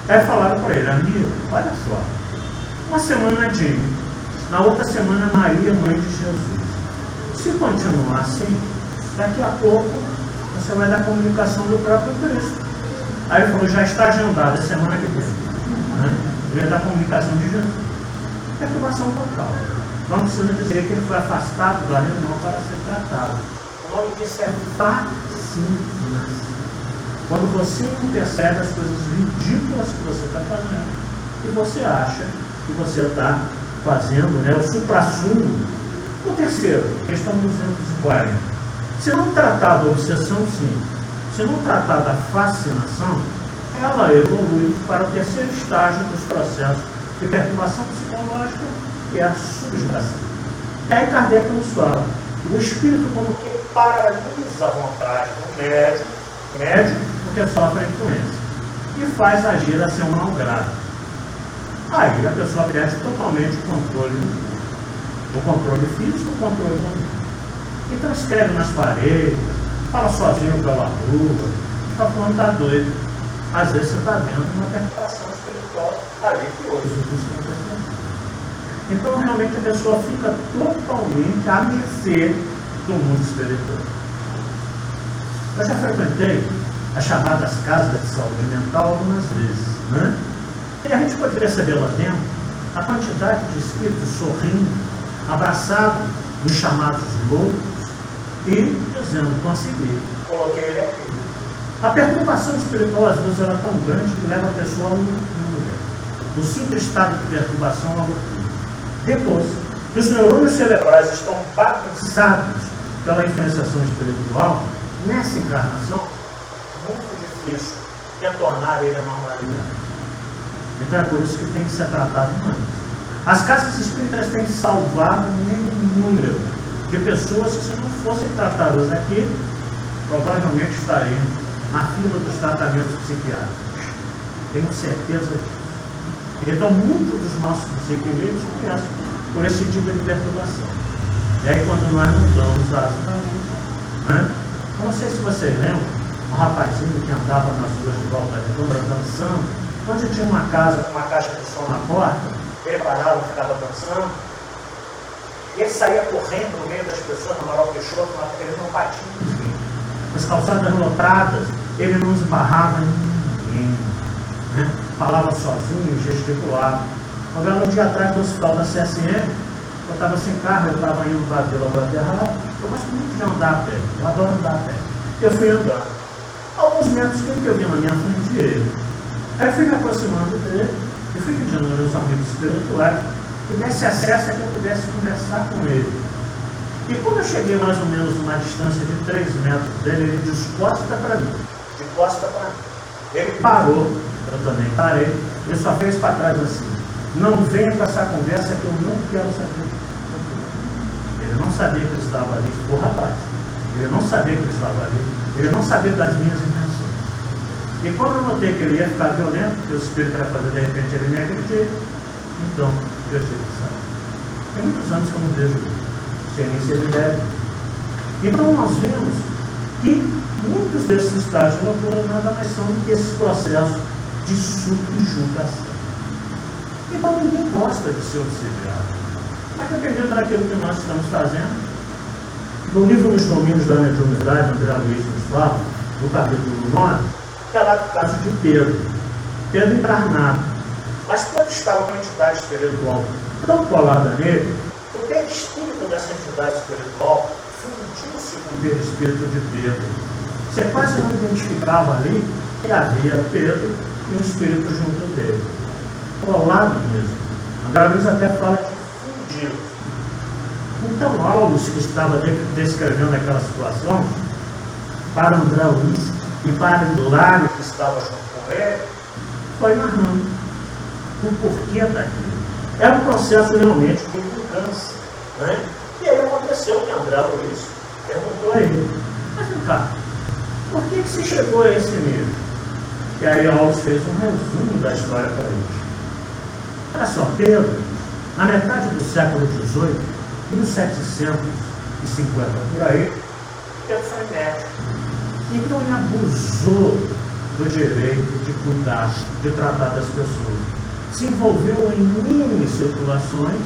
Aí falaram para ele, amigo, olha só. Uma semana de na outra semana Maria, mãe de Jesus. Se continuar assim, daqui a pouco você vai dar comunicação do próprio Cristo. Aí ele falou, já está agendado, semana que vem. Né? Ele vai dar comunicação de Jesus. Perturbação total. Não precisa dizer que ele foi afastado da reunião para ser tratado. O nome disso é fascinação. Quando você não percebe as coisas ridículas que você está fazendo, e você acha que você está fazendo né, o supra-sumo. O terceiro, questão 240 se não tratar da obsessão, sim. Se não tratar da fascinação, ela evolui para o terceiro estágio dos processos de perturbação psicológica, que é a subjugação. E aí Kardec nos fala, o espírito como que paralisa a vontade do médico, médico porque sofre a influência, e faz agir a seu mal grado. Aí a pessoa perde totalmente o controle, o controle físico, o controle mental. Então escreve nas paredes, fala sozinho pela rua, está falando está doido. Às vezes você está vendo uma penetração espiritual ali que hoje os Então realmente a pessoa fica totalmente à mercê do mundo espiritual. Eu já frequentei as chamadas casas de saúde mental algumas vezes. Né? E a gente pode perceber lá dentro a quantidade de espíritos sorrindo, abraçados nos chamados loucos, e dizendo, consegui, coloquei ele aqui. A perturbação espiritual, às vezes, ela é tão grande que leva a pessoa a um lugar. O simples estado de perturbação é loucura. Depois, que os neurônios cerebrais estão bagunçados pela influenciação espiritual, nessa encarnação, muito difícil retornar ele à normalidade. Então é por isso que tem que ser tratado antes. As casas espíritas têm salvado um número de pessoas que, se não fossem tratadas aqui, provavelmente estariam na fila dos tratamentos psiquiátricos. Tenho certeza disso. Então, muitos dos nossos desequilíbrios começam por esse tipo de perturbação. E aí, quando nós não damos as né? Não sei se vocês lembram, um rapazinho que andava nas ruas de volta redonda dançando, onde tinha uma casa com uma caixa de som na porta, ele parava ficava dançando. Ele saía correndo no meio das pessoas, no Amaral Peixoto, ele não batia ninguém. As calçadas lotadas, ele não esbarrava ninguém. Né? Falava sozinho, gesticulava. Agora, um dia atrás do hospital da CSN, eu estava sem carro, eu estava indo para a Vila Guaterra. Eu gosto muito de andar a pé, eu adoro andar a pé. Eu fui andando. Alguns metros, quem que eu vi na minha frente? Ele. Aí eu fui me aproximando dele e fui pedindo aos meus amigos espirituais que desse acesso a que eu pudesse conversar com ele. E quando eu cheguei mais ou menos numa distância de 3 metros dele, ele disse, costa para mim, de costa para mim. Ele parou, eu também parei, ele só fez para trás assim, não venha com essa conversa que eu não quero saber. Ele não sabia que ele estava ali, o rapaz. Ele não sabia que ele estava ali, ele não sabia das minhas intenções. E quando eu notei que ele ia ficar violento, que o espírito ia fazer de repente ele me acredita, então eu tive sair. Tem muitos anos que eu não vejo ciência ele deve. Então nós vemos que muitos desses estágios de loucura nada mais são do que esses processos de subjugação. Então ninguém gosta de ser obsidiado. Mas dependendo daquilo que nós estamos fazendo, no livro Os Domínios da Mediunidade, André Luiz nos fala, no capítulo 9, caso de Pedro. Pedro encarnado. Mas quando estava com a entidade espiritual tão colada nele, o perispírito dessa entidade espiritual fundiu-se com o perispírito de Pedro. Você quase não identificava ali que havia Pedro e um espírito junto dele. Colado mesmo. André Luiz até fala de fundido. Então, Aulos, que estava descrevendo aquela situação, para André Luiz e para Hilário, que estava com ele, foi narrando o porquê daquilo. Era um processo realmente de mudança. Né? E aí aconteceu que André Luiz perguntou a ele, mas vem cá, por que, que você chegou a esse nível? E aí Aulos fez um resumo da história para eles. Olha só, Pedro, na metade do século XVIII, 1750 por aí, Pedro foi médico. Então ele abusou do direito de cuidar, de tratar das pessoas. Se envolveu em mini situações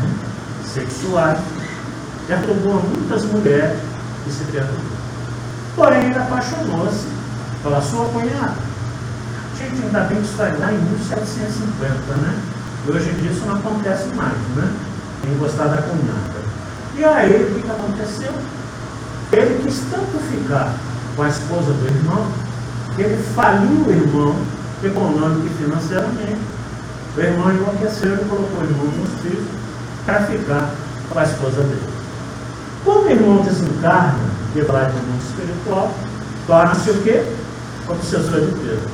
né, sexuais, perturbou muitas mulheres e se perturbou. Porém, ele apaixonou-se pela sua cunhada. Gente, ainda bem que isso vai lá em 1750, né? Hoje em dia isso não acontece mais, né? Tem gostar da cunhada. E aí, o que aconteceu? Ele quis tanto ficar com a esposa do irmão, que ele faliu o irmão econômico e financeiramente. O irmão enlouqueceu e colocou o irmão no hospício para ficar com a esposa dele. Quando o irmão desencarna, que vai para o mundo espiritual, torna-se o quê? Obsessor de Pedro.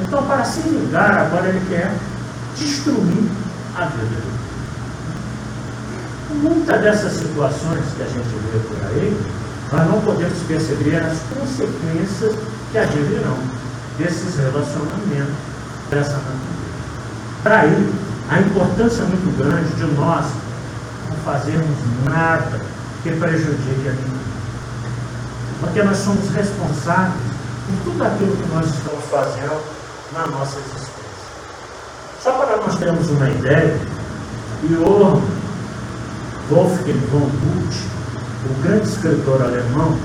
Então, para se vingar, agora ele quer destruir a vida dele. Muitas dessas situações que a gente vê por aí, nós não podemos perceber as consequências que advirão desses relacionamentos, dessa natureza. Para aí, a importância muito grande de nós não fazermos nada que prejudique a ninguém. Porque nós somos responsáveis por tudo aquilo que nós estamos fazendo na nossa existência. Só para nós termos uma ideia, Johann Wolfgang von Goethe, o grande escritor alemão,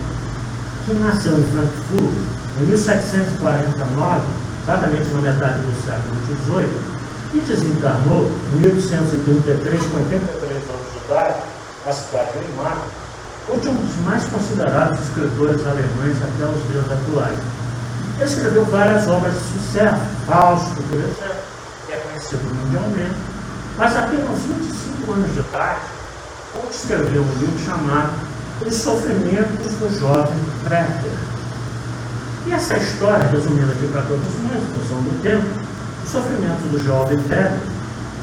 que nasceu em Frankfurt em 1749, exatamente na metade do século XVIII, e desencarnou em 1833, com 83 anos de idade, na cidade de Limar, Hoje um dos mais considerados escritores alemães até os dias atuais. Ele escreveu várias obras de sucesso, Fausto, por exemplo, que é conhecido mundialmente, mas apenas 25 anos de idade, escreveu um livro chamado Os Sofrimentos do Jovem Preter. E essa história, resumindo aqui para todos nós, em função do tempo, o sofrimento do jovem Preter,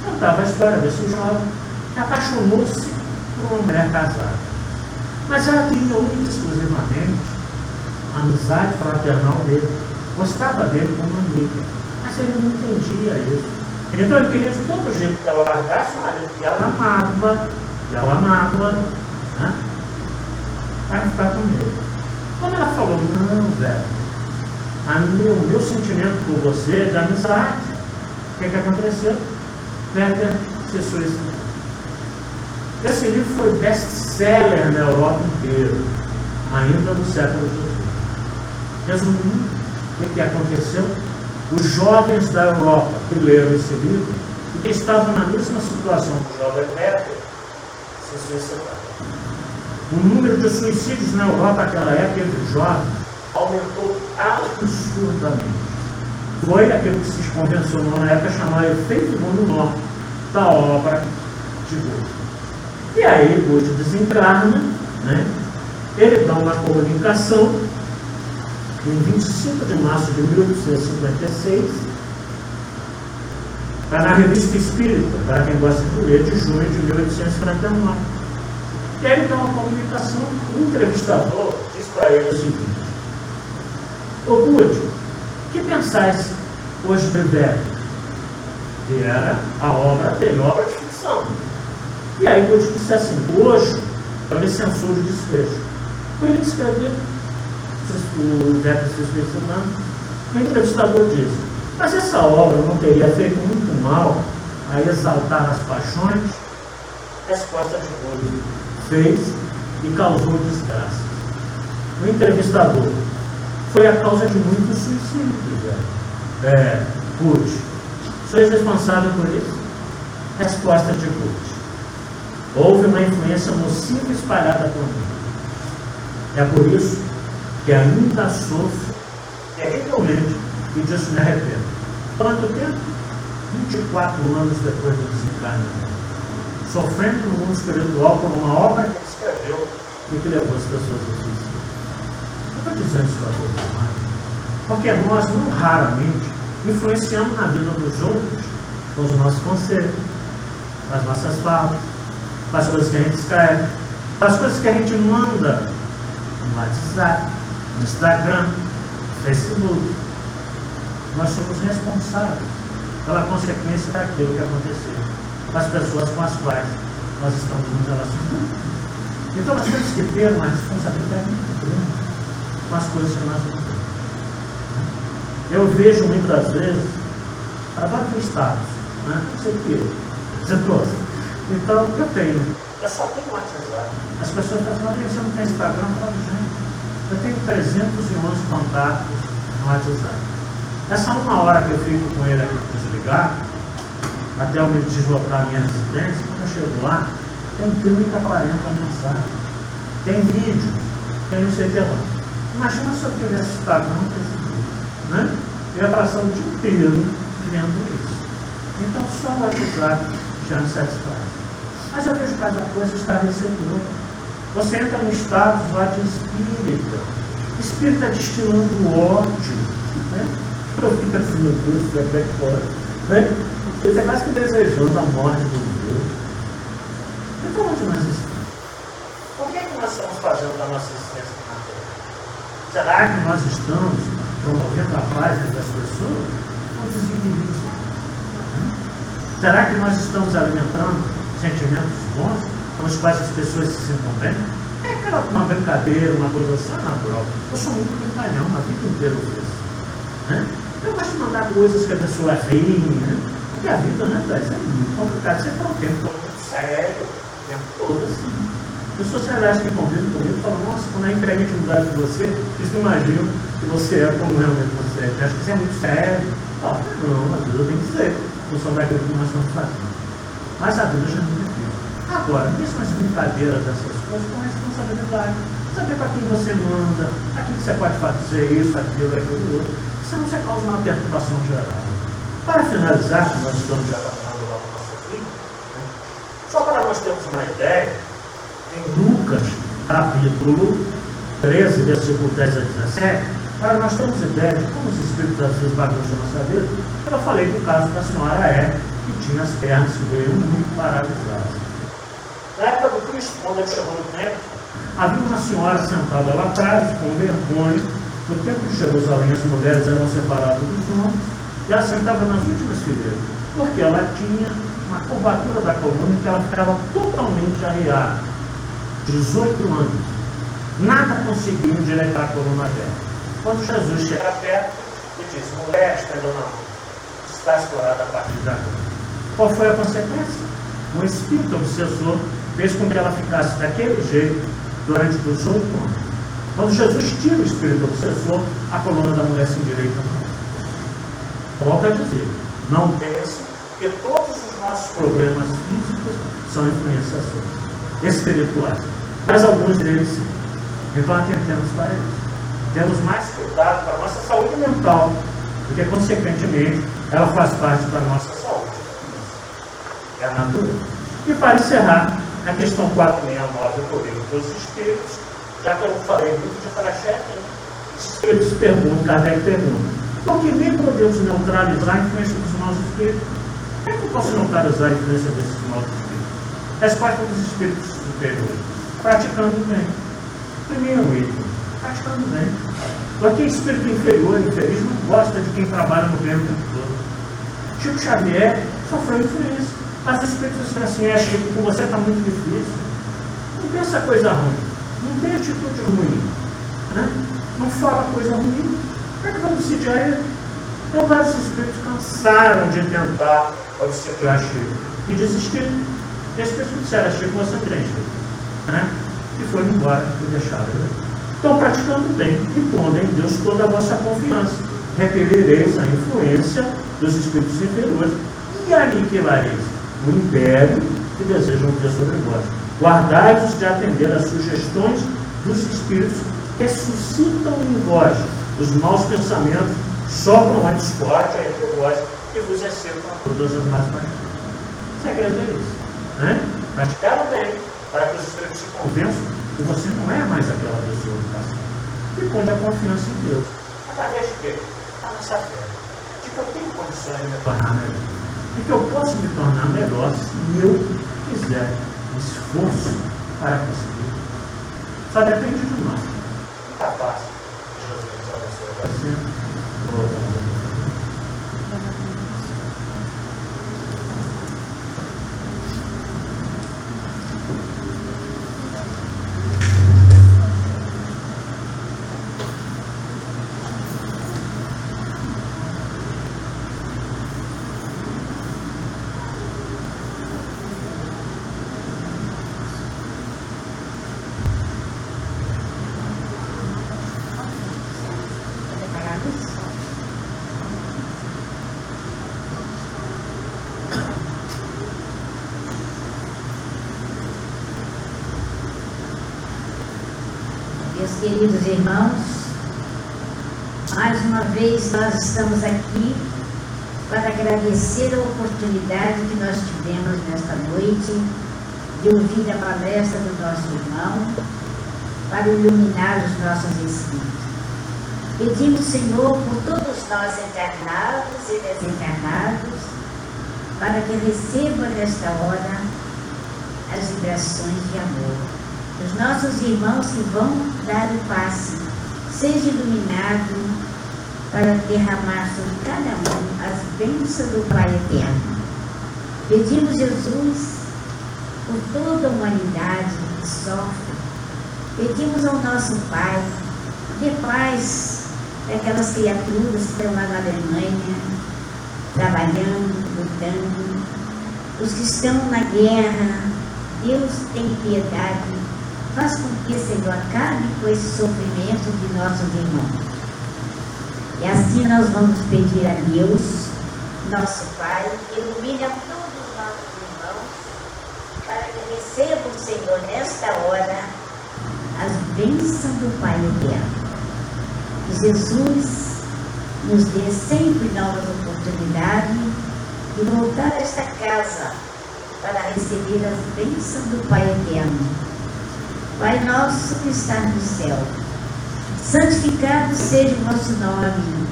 contava a história desse jovem que apaixonou-se por uma mulher casada. Mas ela queria única exclusivamente a amizade fraternal dele. Gostava dele como amiga. Mas ele não entendia isso. Então ele queria de todo jeito que ela largasse o marido que ela amava, que ela amava, né? Para ficar com ele. Quando ela falou, não, velho, o meu sentimento por você é de amizade. O que, que aconteceu? Werther se suicidou. Esse livro foi best-seller na Europa inteira, ainda no século XVIII. Resumindo, o que aconteceu? Os jovens da Europa que leram esse livro e que estavam na mesma situação que o jovem Werther se suicidaram. O número de suicídios na Europa naquela época entre jovens aumentou absurdamente. Foi aquilo que se convencionou na época chamar efeito Monumor da obra de Goethe. E aí Goethe desencarna, né? ele dá uma comunicação em 25 de março de 1856, está na revista Espírita, para quem gosta de ler, de junho de 1849. Ele dá uma comunicação, o entrevistador diz para ele o seguinte, Ô Goethe, o que pensais hoje de? Que era a obra dele, obra de ficção. E aí eu disse assim, hoje é o censura de desfecho. Foi ele escreveu, o Beto se suicidando, o entrevistador disse, mas essa obra não teria feito muito mal a exaltar as paixões? Resposta de Gomes fez e causou desgraça. O entrevistador foi a causa de muitos suicídios. É, Ruth, sois responsável por isso? Resposta de Ruth. Houve uma influência nociva espalhada por mim. É por isso que ainda sofro terrivelmente e disso me arrependo. Quanto tempo? 24 anos depois do desencarne. Sofrendo no mundo espiritual por uma obra que ele escreveu e que levou as pessoas a suicídio. Eu estou dizendo isso para todos nós. Porque nós, não raramente, influenciamos na vida dos outros com os nossos conselhos, com as nossas falas com as coisas que a gente escreve, com as coisas que a gente manda no WhatsApp, no Instagram, no Facebook. Nós somos responsáveis pela consequência daquilo que aconteceu com as pessoas com as quais nós estamos nos relacionando. Então nós temos que ter uma responsabilidade muito grande com as coisas que nós vamos Eu vejo muitas vezes, agora com status, né? não sei o que, você trouxe. Então, eu tenho. Eu só tenho WhatsApp. As pessoas falam assim, você não tem Instagram? Eu falo, gente, eu tenho 311 contatos no WhatsApp. Essa uma hora que eu fico com ele aqui para desligar, até eu me deslocar a minha residência, quando eu chego lá, tem 30, 40 mensagens. Tem vídeo, tem não sei o que lá. Imagina se eu tivesse Instagram esse vídeo. Né? Eu ia passar o dia inteiro vendo isso. Então só o WhatsApp já me satisfaz. Mas eu vejo cada coisa esclarecedora. Você entra no estado lá de espírita. Espírita destilando ódio. Né? Eu fico assim, meu Deus, até que pode. Né? Ele é quase que desejando a morte do Deus. Então onde nós estamos? O que é que nós estamos fazendo da nossa existência na Terra? Será que nós estamos promovendo a paz entre as pessoas? Ou desindivíduos? Será que nós estamos alimentando sentimentos bons com os quais as pessoas se sintam bem? É aquela uma brincadeira, uma coisa é natural. Eu sou muito brincalhão, a vida inteira eu fiz. Né? Eu gosto de mandar coisas que a pessoa ri, né? Porque a vida, né, Thais, é muito complicado. Você está o tempo todo sério, o tempo todo assim. Pessoas reais que convivem comigo falam, nossa, quando a entrega a intimidade de você, eles não imaginam que você é como realmente você é. Acho que você é muito sério. Ah, não, a vida tem que ser função daquilo que nós estamos fazendo. Mas a vida já não é Agora, mesmo as brincadeiras dessas coisas, com responsabilidade. Saber para quem você manda, aqui que você pode fazer isso, aquilo, aquilo outro. Senão você causa uma perturbação geral. Para finalizar, nós estamos já falando lá no nosso livro, né? só para nós termos uma ideia, em Lucas, capítulo 13, versículo 10 a 17, para nós termos ideia de como os espíritos às vezes bagunçam a nossa vida, eu falei que o caso da senhora é que tinha as pernas que veio muito paralisadas. Na época do Cristo, quando ele chegou no templo, havia uma senhora sentada lá atrás, com vergonha. No tempo de Jerusalém, as mulheres eram separadas dos homens, e ela sentava nas últimas fileiras, porque ela tinha uma curvatura da coluna que ela ficava totalmente arriada. 18 anos. Nada conseguia endireitar a coluna dela. Quando Jesus chega perto, ele diz: Mulher, estendeu na mão, está explorada a partir de agora. Qual foi a consequência? Um espírito obsessor fez com que ela ficasse daquele jeito durante 18 anos. Quando Jesus tira o espírito obsessor, a coluna da mulher se endireita. Volto a dizer, não pense que todos os nossos problemas físicos são influências espirituais. Mas alguns deles sim. Então atentemos para eles. Temos mais cuidado para a nossa saúde mental, porque, consequentemente, ela faz parte da nossa saúde. É a natureza. E para encerrar, na questão 469 do Código dos Espíritos, já que eu falei muito de Paracheque, né? os Espíritos perguntam, Kardec pergunta, por que nem podemos neutralizar a influência dos maus espíritos? Como é que eu posso neutralizar a influência desses maus espíritos? Resposta dos espíritos superiores, praticando bem. Primeiro item, praticando bem. Porque espírito inferior, infeliz, não gosta de quem trabalha no bem o tempo todo. Chico Xavier sofreu influência. Mas os espíritos dizem assim, é Chico, com você está muito difícil. Não pensa coisa ruim. Não tem atitude ruim. Né? Não fala coisa ruim. Como é que vamos obsidiar ele? Então vários espíritos cansaram de tentar obsidiar Chico. E desistiram. E as pessoas disseram, Chico, você Chico. Né? E foi embora e deixaram ele. Estão praticando bem e pondo em Deus toda a vossa confiança. Repelireis a influência dos espíritos inferiores e aniquilareis o império que desejam ter sobre vós. Guardai-vos de atender às sugestões dos espíritos que suscitam em vós os maus pensamentos, sopram a discórdia entre vós e vos excitam a todas as más paixões. Segredo é isso. Né? Praticaram bem, para que os espíritos se convençam que você não é mais aquela pessoa do passado. E põe a confiança em Deus. Através de quê? A nossa fé. De que eu tenho condições de me tornar melhor e que eu posso me tornar melhor se eu fizer esforço para conseguir. Só depende de nós. Está fácil. Jesus abençoe você. Queridos irmãos, mais uma vez nós estamos aqui para agradecer a oportunidade que nós tivemos nesta noite de ouvir a palestra do nosso irmão para iluminar os nossos espíritos. Pedimos, Senhor, por todos nós encarnados e desencarnados, para que recebam nesta hora as vibrações de amor os nossos irmãos que vão dar o passe, seja iluminado para derramar sobre cada um as bênçãos do Pai Eterno. Pedimos, Jesus, por toda a humanidade que sofre, pedimos ao nosso Pai, dê paz aquelas criaturas que estão lá na Alemanha, trabalhando, lutando, os que estão na guerra, Deus tem piedade Faz com que, Senhor, acabe com esse sofrimento de nossos irmãos. E assim nós vamos pedir a Deus, nosso Pai, que ilumine a todos os nossos irmãos, para que recebam, Senhor, nesta hora, as bênçãos do Pai eterno. Que Jesus nos dê sempre novas oportunidades de voltar a esta casa para receber as bênçãos do Pai eterno. Pai nosso que está no céu, santificado seja o vosso nome.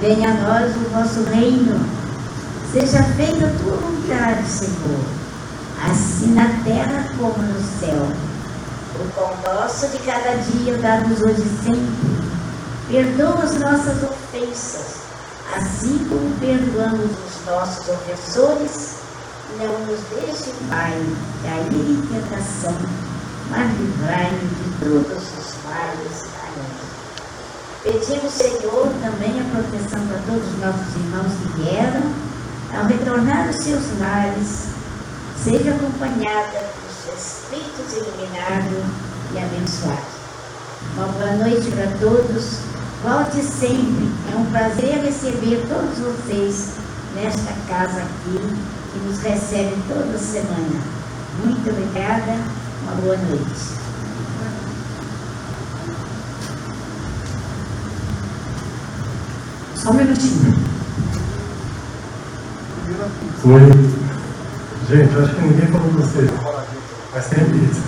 Venha a nós o vosso reino. Seja feita a tua vontade, Senhor, assim na terra como no céu. O pão nosso de cada dia dá-nos hoje sempre. Perdoa as nossas ofensas, assim como perdoamos os nossos ofensores. Não nos deixe, Pai, cair em tentação, mas livrai-nos de todos os males. Amém. Pedimos, Senhor, também a proteção para todos os nossos irmãos que vieram, ao retornar aos seus lares, seja acompanhada dos Espíritos iluminados e abençoados. Uma boa noite para todos. Volte sempre. É um prazer receber todos vocês nesta casa aqui, que nos recebe toda semana. Muito obrigada. Uma boa noite. Só um minutinho. Oi. Gente, acho que ninguém falou pra vocês, mas tem pizza.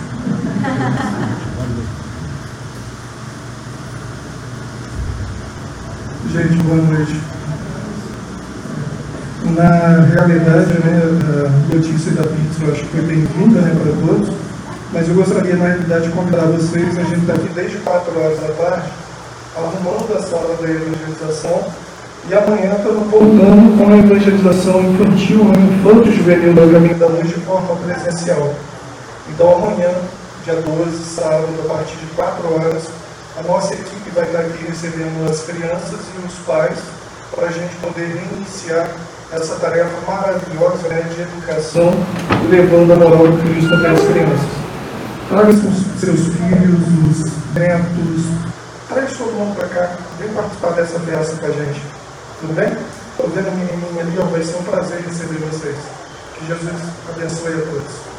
Gente, boa noite. Na realidade, né, a notícia da pizza eu acho que foi bem-vinda né, para todos, mas eu gostaria, na realidade, de convidar vocês, a gente está aqui desde 4 horas da tarde, arrumando a sala da evangelização, e amanhã estamos voltando com a evangelização infantil, né, infanto juvenil do Caminho da Luz de forma presencial. Então amanhã, dia 12, sábado, a partir de 4 horas, a nossa equipe vai estar aqui recebendo as crianças e os pais para a gente poder iniciar essa tarefa maravilhosa né, de educação, levando a moral do Cristo até as crianças. Traga os seus filhos, os netos, traz todo mundo para cá, vem participar dessa festa com a gente. Tudo bem? Estou vendo o menininho ali, vai ser um prazer receber vocês. Que Jesus abençoe a todos.